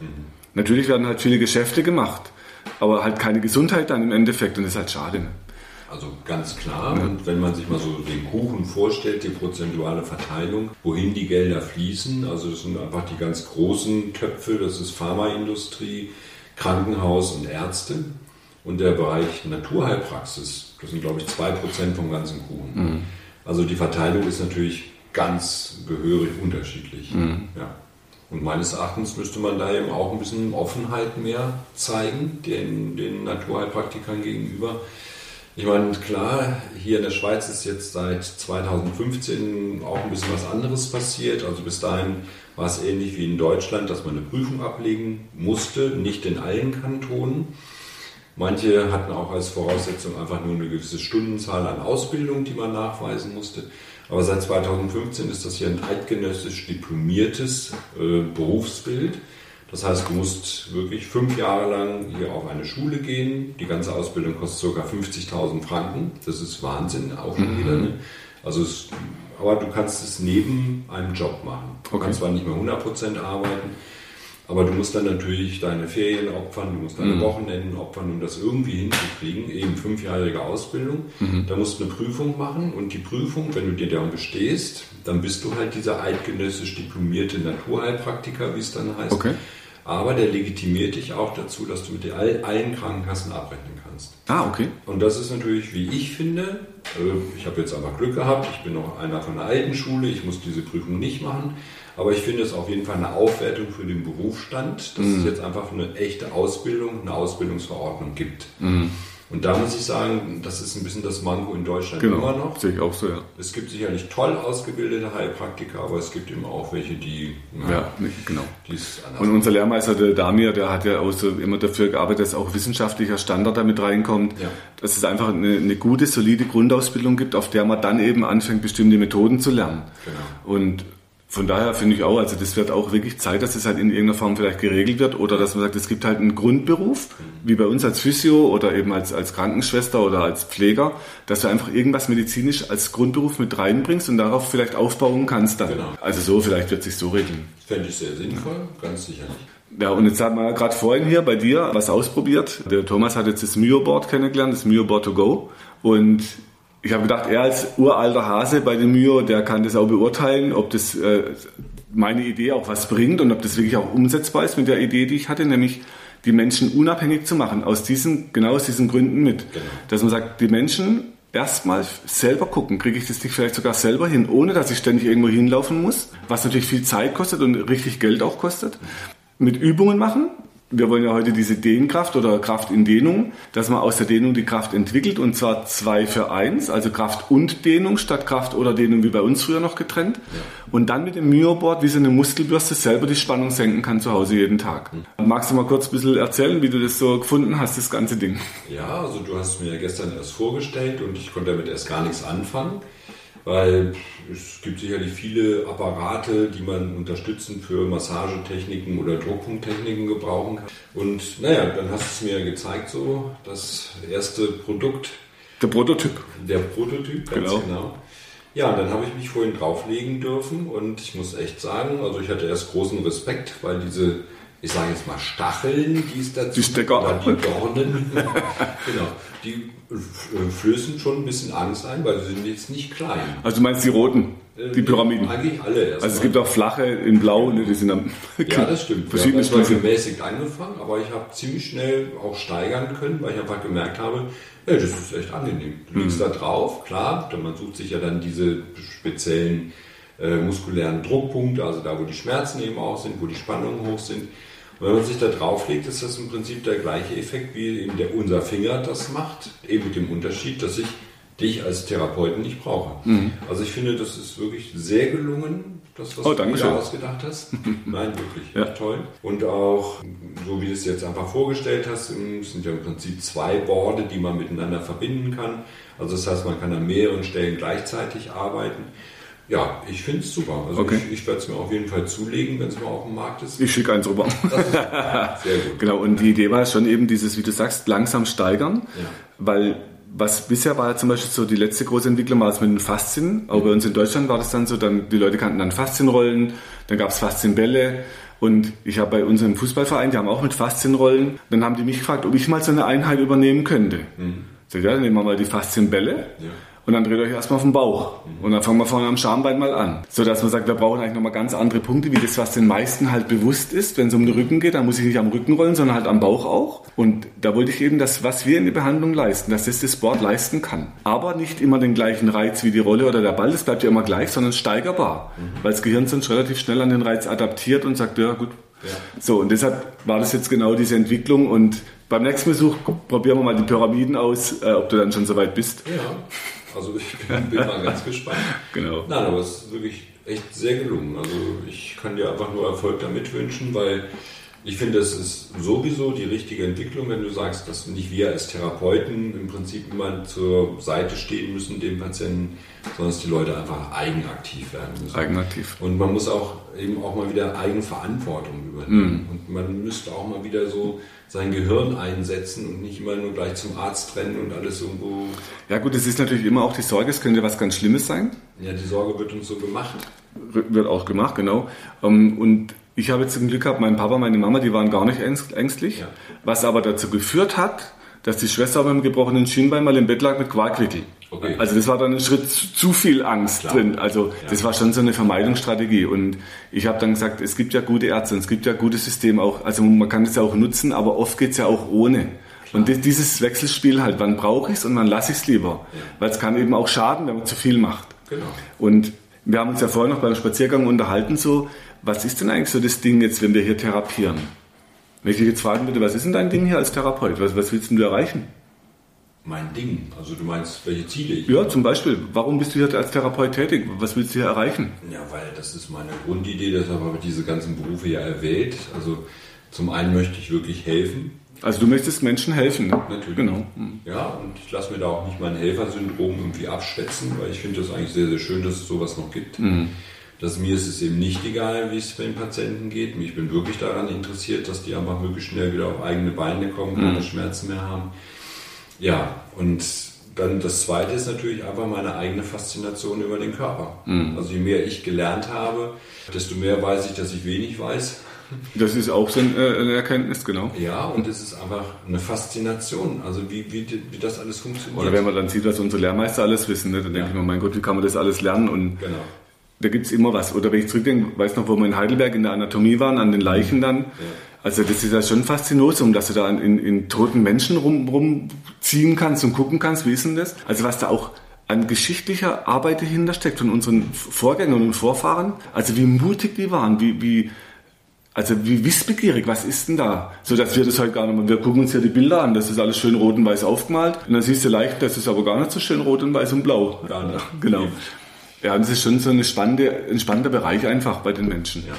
Natürlich werden halt viele Geschäfte gemacht, aber halt keine Gesundheit dann im Endeffekt und das ist halt schade. Ne? Also ganz klar, und wenn man sich mal so den Kuchen vorstellt, die prozentuale Verteilung, wohin die Gelder fließen, also das sind einfach die ganz großen Töpfe, das ist Pharmaindustrie, Krankenhaus und Ärzte. Und der Bereich Naturheilpraxis, das sind glaube ich 2% vom ganzen Kuchen. Also die Verteilung ist natürlich ganz gehörig unterschiedlich. Ja. Und meines Erachtens müsste man da eben auch ein bisschen Offenheit mehr zeigen, den, den Naturheilpraktikern gegenüber. Ich meine, klar, hier in der Schweiz ist jetzt seit 2015 auch ein bisschen was anderes passiert. Also bis dahin war es ähnlich wie in Deutschland, dass man eine Prüfung ablegen musste, nicht in allen Kantonen. Manche hatten auch als Voraussetzung einfach nur eine gewisse Stundenzahl an Ausbildung, die man nachweisen musste. Aber seit 2015 ist das hier ein eidgenössisch diplomiertes äh, Berufsbild. Das heißt, du musst wirklich fünf Jahre lang hier auf eine Schule gehen. Die ganze Ausbildung kostet ca. 50.000 Franken. Das ist Wahnsinn, auch schon wieder. Ne? Also es, aber du kannst es neben einem Job machen. Du Okay. kannst zwar nicht mehr 100% arbeiten, aber du musst dann natürlich deine Ferien opfern, du musst deine Wochenenden opfern, um das irgendwie hinzukriegen. Eben fünfjährige Ausbildung. Da musst du eine Prüfung machen und die Prüfung, wenn du dir daran bestehst, dann bist du halt dieser eidgenössisch diplomierte Naturheilpraktiker, wie es dann heißt. Okay. Aber der legitimiert dich auch dazu, dass du mit all, allen Krankenkassen abrechnen kannst. Ah, okay. Und das ist natürlich, wie ich finde, ich habe jetzt einfach Glück gehabt, ich bin noch einer von der alten Schule, ich muss diese Prüfung nicht machen, aber ich finde es auf jeden Fall eine Aufwertung für den Berufsstand, dass es jetzt einfach eine echte Ausbildung, eine Ausbildungsverordnung gibt. Und da muss ich sagen, das ist ein bisschen das Manko in Deutschland immer Genau. noch. Sehe ich auch so, ja. Es gibt sicherlich toll ausgebildete Heilpraktiker, aber es gibt eben auch welche, die, na, Ja, genau. die es anders Und unser Lehrmeister, der Damir, der hat ja auch so immer dafür gearbeitet, dass auch wissenschaftlicher Standard damit reinkommt. Ja. Dass es einfach eine, eine gute, solide Grundausbildung gibt, auf der man dann eben anfängt, bestimmte Methoden zu lernen. Genau. Und von daher finde ich auch, also das wird auch wirklich Zeit, dass es halt in irgendeiner Form vielleicht geregelt wird oder dass man sagt, es gibt halt einen Grundberuf, wie bei uns als Physio oder eben als, als Krankenschwester oder als Pfleger, dass du einfach irgendwas medizinisch als Grundberuf mit reinbringst und darauf vielleicht aufbauen kannst dann. Genau. Also so, vielleicht wird sich so regeln. Fände ich sehr sinnvoll, ganz sicherlich. Ja, und jetzt haben wir gerade vorhin hier bei dir was ausprobiert. Der Thomas hat jetzt das Myo-Board kennengelernt, das Myo-Board to go. Und ich habe gedacht, er als uralter Hase bei dem Myo, der kann das auch beurteilen, ob das äh, meine Idee auch was bringt und ob das wirklich auch umsetzbar ist mit der Idee, die ich hatte, nämlich die Menschen unabhängig zu machen, aus diesen, genau aus diesen Gründen mit. Genau. Dass man sagt, die Menschen erstmal selber gucken, kriege ich das nicht vielleicht sogar selber hin, ohne dass ich ständig irgendwo hinlaufen muss, was natürlich viel Zeit kostet und richtig Geld auch kostet. Mit Übungen machen. Wir wollen ja heute diese Dehnkraft oder Kraft in Dehnung, dass man aus der Dehnung die Kraft entwickelt und zwar zwei für eins, also Kraft und Dehnung statt Kraft oder Dehnung wie bei uns früher noch getrennt. Und dann mit dem Myoboard wie so eine Muskelbürste selber die Spannung senken kann zu Hause jeden Tag. Magst du mal kurz ein bisschen erzählen, wie du das so gefunden hast, das ganze Ding? Ja, also du hast mir gestern erst vorgestellt und ich konnte damit erst gar nichts anfangen, weil es gibt sicherlich viele Apparate, die man unterstützend für Massagetechniken oder Druckpunkttechniken gebrauchen kann. Und naja, dann hast du es mir gezeigt, so das erste Produkt, Der Prototyp. der Prototyp, ganz Genau. genau. Ja, dann habe ich mich vorhin drauflegen dürfen und ich muss echt sagen, also ich hatte erst großen Respekt, weil diese, ich sage jetzt mal Stacheln, die es dazu Die Stecker. oder die Dornen, *laughs* genau, die flößen schon ein bisschen Angst ein, weil sie sind jetzt nicht klein. Also du meinst die roten, die Pyramiden. Eigentlich alle. Also es gibt auch flache in blau, ne, die sind am Ja, *laughs* das stimmt. Verschiedene erstmal Stufen. gemäßigt angefangen, aber ich habe ziemlich schnell auch steigern können, weil ich einfach gemerkt habe, ja, das ist echt angenehm. Du liegst Mhm. da drauf, klar, denn man sucht sich ja dann diese speziellen äh, muskulären Druckpunkte, also da, wo die Schmerzen eben auch sind, wo die Spannungen hoch sind. Wenn man sich da drauflegt, ist das im Prinzip der gleiche Effekt, wie eben der, unser Finger das macht, eben mit dem Unterschied, dass ich dich als Therapeuten nicht brauche. Mhm. Also ich finde, das ist wirklich sehr gelungen, das, was Oh, du dir ausgedacht hast. *laughs* Nein, wirklich, Ja. toll. Und auch, so wie du es jetzt einfach vorgestellt hast, sind ja im Prinzip zwei Borde, die man miteinander verbinden kann. Also das heißt, man kann an mehreren Stellen gleichzeitig arbeiten. Ja, ich finde es super. Also Okay. ich, ich werde es mir auf jeden Fall zulegen, wenn es mal auf dem Markt ist. Ich schicke eins rüber. Sehr gut. genau, und die Idee war schon eben dieses, wie du sagst, langsam steigern, Ja. weil was bisher war ja zum Beispiel so die letzte große Entwicklung war es mit den Faszien. Auch bei uns in Deutschland war das dann so, dann die Leute kannten dann Faszienrollen, dann gab es Faszienbälle und ich habe bei unserem Fußballverein, die haben auch mit Faszienrollen, dann haben die mich gefragt, ob ich mal so eine Einheit übernehmen könnte. Mhm. Sag, ja, dann nehmen wir mal die Faszienbälle. Ja und dann dreht euch erstmal auf den Bauch. Und dann fangen wir vorne am Schambein mal an. So dass man sagt, wir brauchen eigentlich nochmal ganz andere Punkte, wie das, was den meisten halt bewusst ist. Wenn es um den Rücken geht, dann muss ich nicht am Rücken rollen, sondern halt am Bauch auch. Und da wollte ich eben das, was wir in der Behandlung leisten, dass das das Sport leisten kann. Aber nicht immer den gleichen Reiz wie die Rolle oder der Ball, das bleibt ja immer gleich, sondern steigerbar. Mhm. Weil das Gehirn sonst relativ schnell an den Reiz adaptiert und sagt, ja gut. Ja. So, und deshalb war das jetzt genau diese Entwicklung und beim nächsten Besuch probieren wir mal die Pyramiden aus, äh, ob du dann schon soweit bist. Ja. Also ich bin, bin mal ganz gespannt. *laughs* Genau. Nein, aber es ist wirklich echt sehr gelungen. Also ich kann dir einfach nur Erfolg damit wünschen, weil ich finde, es ist sowieso die richtige Entwicklung, wenn du sagst, dass nicht wir als Therapeuten im Prinzip immer zur Seite stehen müssen dem Patienten, sondern dass die Leute einfach eigenaktiv werden müssen. Eigenaktiv. Und man muss auch eben auch mal wieder Eigenverantwortung übernehmen. Mm. Und man müsste auch mal wieder so sein Gehirn einsetzen und nicht immer nur gleich zum Arzt rennen und alles irgendwo. Ja gut, es ist natürlich immer auch die Sorge, es könnte was ganz Schlimmes sein. Ja, die Sorge wird uns so gemacht. Wird auch gemacht, genau. Ähm, und ich habe jetzt zum Glück gehabt, mein Papa, meine Mama, die waren gar nicht ängstlich, ja. was aber dazu geführt hat, dass die Schwester mit dem gebrochenen Schienbein mal im Bett lag mit Quarkwickel. Okay. Also das war dann ein Schritt zu viel Angst Klar. drin. Also ja. das war schon so eine Vermeidungsstrategie. Und ich habe dann gesagt, es gibt ja gute Ärzte, es gibt ja gutes System auch. Also man kann das ja auch nutzen, aber oft geht es ja auch ohne. Klar. Und dieses Wechselspiel halt, wann brauche ich es und wann lasse ich es lieber. Ja. Weil es kann eben auch schaden, wenn man zu viel macht. Genau. Und wir haben uns ja vorher noch beim Spaziergang unterhalten, so, was ist denn eigentlich so das Ding jetzt, wenn wir hier therapieren? Wenn ich dich jetzt fragen würde, was ist denn dein Ding hier als Therapeut? Was, was willst du erreichen? Mein Ding? Also du meinst, welche Ziele ich Ja, habe? zum Beispiel. Warum bist du hier als Therapeut tätig? Was willst du hier erreichen? Ja, weil das ist meine Grundidee, deshalb habe ich diese ganzen Berufe ja erwählt. Also zum einen möchte ich wirklich helfen. Also du möchtest Menschen helfen, ne? Natürlich. Genau. Mhm. Ja, und ich lasse mir da auch nicht mein Helfersyndrom irgendwie abschwätzen, weil ich finde das eigentlich sehr, sehr schön, dass es sowas noch gibt. Mhm dass mir ist es eben nicht egal, wie es den Patienten geht. Ich bin wirklich daran interessiert, dass die einfach möglichst schnell wieder auf eigene Beine kommen, keine mhm. Schmerzen mehr haben. Ja, und dann das Zweite ist natürlich einfach meine eigene Faszination über den Körper. Mhm. Also je mehr ich gelernt habe, desto mehr weiß ich, dass ich wenig weiß. Das ist auch so äh, eine Erkenntnis, genau. Ja, und es ist einfach eine Faszination, also wie, wie, wie das alles funktioniert. Oder wenn man dann sieht, was unsere Lehrmeister alles wissen, ne, dann ja. denke ich mir, mein Gott, wie kann man das alles lernen? Und genau da gibt es immer was. Oder wenn ich zurückdenke, weiß noch, wo wir in Heidelberg in der Anatomie waren, an den Leichen dann. Ja. Also das ist ja schon faszinosum, dass du da in, in toten Menschen rum, rumziehen kannst und gucken kannst, wie ist denn das? Also was da auch an geschichtlicher Arbeit dahinter steckt von unseren Vorgängern und Vorfahren. Also wie mutig die waren, wie, wie, also wie wissbegierig, was ist denn da? So dass wir das halt gar nicht mehr, wir gucken uns ja die Bilder an, das ist alles schön rot und weiß aufgemalt. Und dann siehst du leicht, das ist aber gar nicht so schön rot und weiß und blau. Gar nicht. Genau. Ja, das ist schon so eine spannende, ein spannender Bereich einfach bei den Menschen. Ja.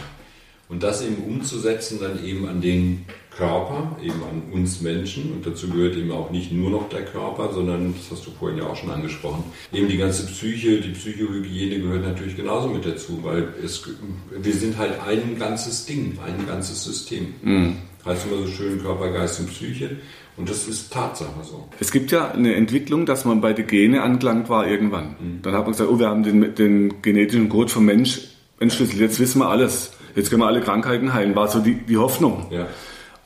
Und das eben umzusetzen dann eben an den Körper, eben an uns Menschen. Und dazu gehört eben auch nicht nur noch der Körper, sondern, das hast du vorhin ja auch schon angesprochen, eben die ganze Psyche, die Psychohygiene gehört natürlich genauso mit dazu, weil es, wir sind halt ein ganzes Ding, ein ganzes System. Mhm. Heißt immer so schön Körper, Geist und Psyche. Und das ist Tatsache so. Es gibt ja eine Entwicklung, dass man bei den Gene angelangt war irgendwann. Mhm. Dann hat man gesagt, oh, wir haben den, den genetischen Code vom Mensch entschlüsselt. Jetzt wissen wir alles. Jetzt können wir alle Krankheiten heilen. War so die, die Hoffnung. Ja.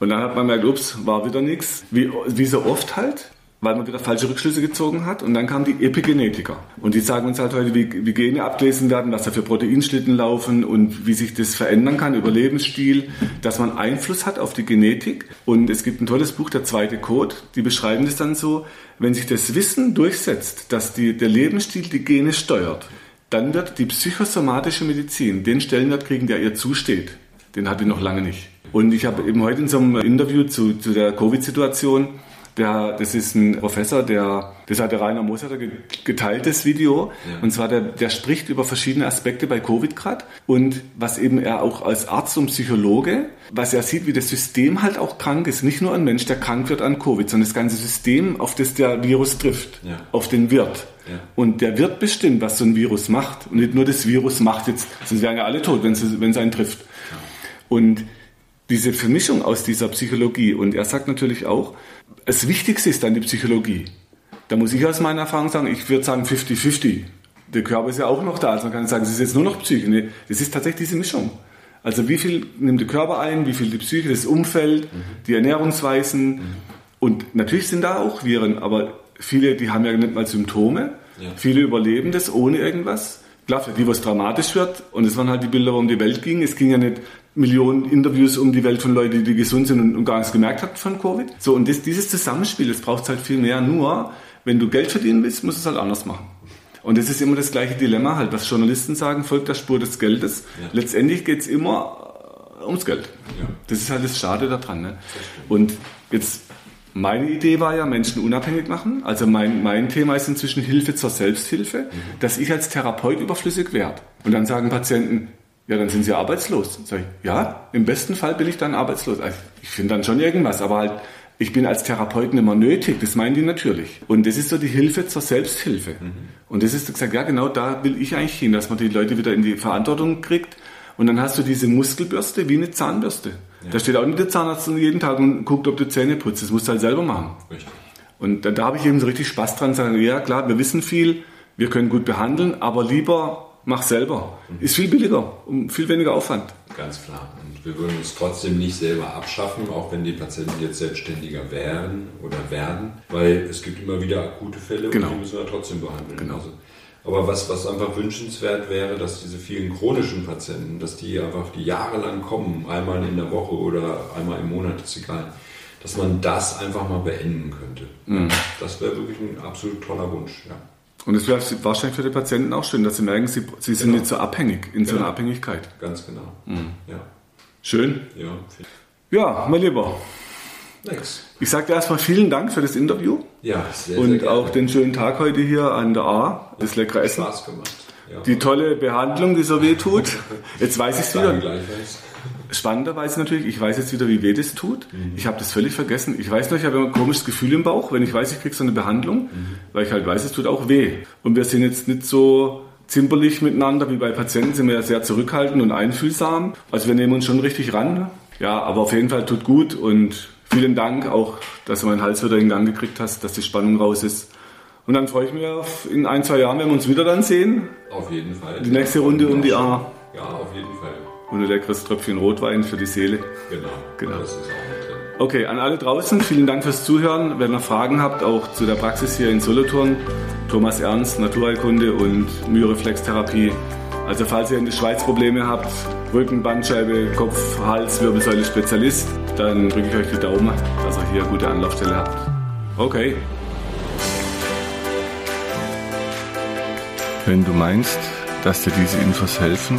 Und dann hat man gemerkt, ups, war wieder nichts. Wie, wie so oft halt weil man wieder falsche Rückschlüsse gezogen hat. Und dann kamen die Epigenetiker. Und die sagen uns halt heute, wie, wie Gene ablesen werden, was da für Proteinschlitten laufen und wie sich das verändern kann über Lebensstil, dass man Einfluss hat auf die Genetik. Und es gibt ein tolles Buch, der zweite Code, die beschreiben das dann so, wenn sich das Wissen durchsetzt, dass die, der Lebensstil die Gene steuert, dann wird die psychosomatische Medizin den Stellenwert kriegen, der ihr zusteht. Den hat die noch lange nicht. Und ich habe eben heute in so einem Interview zu, zu der Covid-Situation der, das ist ein Professor, der, das hat der Rainer Moser geteilt, das Video. Ja. Und zwar, der, der spricht über verschiedene Aspekte bei Covid gerade und was eben er auch als Arzt und Psychologe, was er sieht, wie das System halt auch krank ist. Nicht nur ein Mensch, der krank wird an Covid, sondern das ganze System, auf das der Virus trifft, ja. auf den Wirt. Ja. Und der wird bestimmt, was so ein Virus macht. Und nicht nur das Virus macht jetzt, sonst wären ja alle tot, wenn es, wenn es einen trifft. Und diese Vermischung aus dieser Psychologie, und er sagt natürlich auch, das Wichtigste ist dann die Psychologie. Da muss ich aus meiner Erfahrung sagen, ich würde sagen 50-50. Der Körper ist ja auch noch da. Also man kann sagen, es ist jetzt nur noch Psyche. Nee, das ist tatsächlich diese Mischung. Also wie viel nimmt der Körper ein, wie viel die Psyche, das Umfeld, mhm. die Ernährungsweisen. Mhm. Und natürlich sind da auch Viren, aber viele, die haben ja nicht mal Symptome. Ja. Viele überleben das ohne irgendwas. Klar, für die, was dramatisch wird, und es waren halt die Bilder, wo um die Welt ging. Es ging ja nicht Millionen Interviews um die Welt von Leuten, die gesund sind und, und gar nichts gemerkt haben von Covid. So, und das, dieses Zusammenspiel, das braucht halt viel mehr. Nur, wenn du Geld verdienen willst, musst du es halt anders machen. Und das ist immer das gleiche Dilemma halt, was Journalisten sagen, folgt der Spur des Geldes. Ja. Letztendlich geht es immer äh, ums Geld. Ja. Das ist halt das Schade daran. Ne? Und jetzt, meine Idee war ja, Menschen unabhängig machen. Also mein, mein Thema ist inzwischen Hilfe zur Selbsthilfe, mhm. dass ich als Therapeut überflüssig werde. Und dann sagen Patienten, ja, dann sind sie arbeitslos. Sag ich, ja, im besten Fall bin ich dann arbeitslos. Also ich finde dann schon irgendwas, aber halt, ich bin als Therapeut nicht mehr nötig, das meinen die natürlich. Und das ist so die Hilfe zur Selbsthilfe. Mhm. Und das ist gesagt, ja genau da will ich eigentlich hin, dass man die Leute wieder in die Verantwortung kriegt. Und dann hast du diese Muskelbürste wie eine Zahnbürste. Ja. Da steht auch nicht der Zahnarzt jeden Tag und guckt, ob du Zähne putzt. Das musst du halt selber machen. Richtig. Und da, da habe ich eben so richtig Spaß dran, sagen, ja klar, wir wissen viel, wir können gut behandeln, aber lieber mach selber. Ist viel billiger und viel weniger Aufwand. Ganz klar. Und wir würden uns trotzdem nicht selber abschaffen, auch wenn die Patienten jetzt selbstständiger wären oder werden, weil es gibt immer wieder akute Fälle genau. und die müssen wir trotzdem behandeln. Genau. Also, aber was, was einfach wünschenswert wäre, dass diese vielen chronischen Patienten, dass die einfach die jahrelang kommen, einmal in der Woche oder einmal im Monat, ist egal, dass man das einfach mal beenden könnte. Mhm. Das wäre wirklich ein absolut toller Wunsch. Ja. Und es wäre wahrscheinlich für die Patienten auch schön, dass sie merken, sie, sie sind genau. nicht so abhängig, in genau. so einer Abhängigkeit. Ganz genau. Mhm. Ja. Schön. Ja, ja, mein Lieber. Nix. Ich sage dir erstmal vielen Dank für das Interview. Ja, sehr, Und sehr auch den schönen Tag heute hier an der A. Das leckere Essen. Spaß gemacht. Ja. Die tolle Behandlung, die so weh tut. *laughs* Jetzt weiß ich es wieder. Spannenderweise natürlich, ich weiß jetzt wieder, wie weh das tut. Mhm. Ich habe das völlig vergessen. Ich weiß noch, ich habe immer ein komisches Gefühl im Bauch, wenn ich weiß, ich kriege so eine Behandlung, mhm. weil ich halt weiß, es tut auch weh. Und wir sind jetzt nicht so zimperlich miteinander wie bei Patienten, sind wir ja sehr zurückhaltend und einfühlsam. Also wir nehmen uns schon richtig ran. Ja, aber auf jeden Fall tut gut und vielen Dank auch, dass du meinen Hals wieder in Gang gekriegt hast, dass die Spannung raus ist. Und dann freue ich mich auf in ein, zwei Jahren, wenn wir uns wieder dann sehen. Auf jeden Fall. Die nächste Runde um die A. Ja, auf jeden Fall und ein leckeres Tröpfchen Rotwein für die Seele. Genau. genau. Okay, an alle draußen, vielen Dank fürs Zuhören. Wenn ihr Fragen habt, auch zu der Praxis hier in Solothurn, Thomas Ernst, Naturheilkunde und Myoreflextherapie. Also falls ihr in der Schweiz Probleme habt, Rücken, Bandscheibe, Kopf, Hals, Wirbelsäule Spezialist, dann drücke ich euch die Daumen, dass ihr hier eine gute Anlaufstelle habt. Okay. Wenn du meinst, dass dir diese Infos helfen,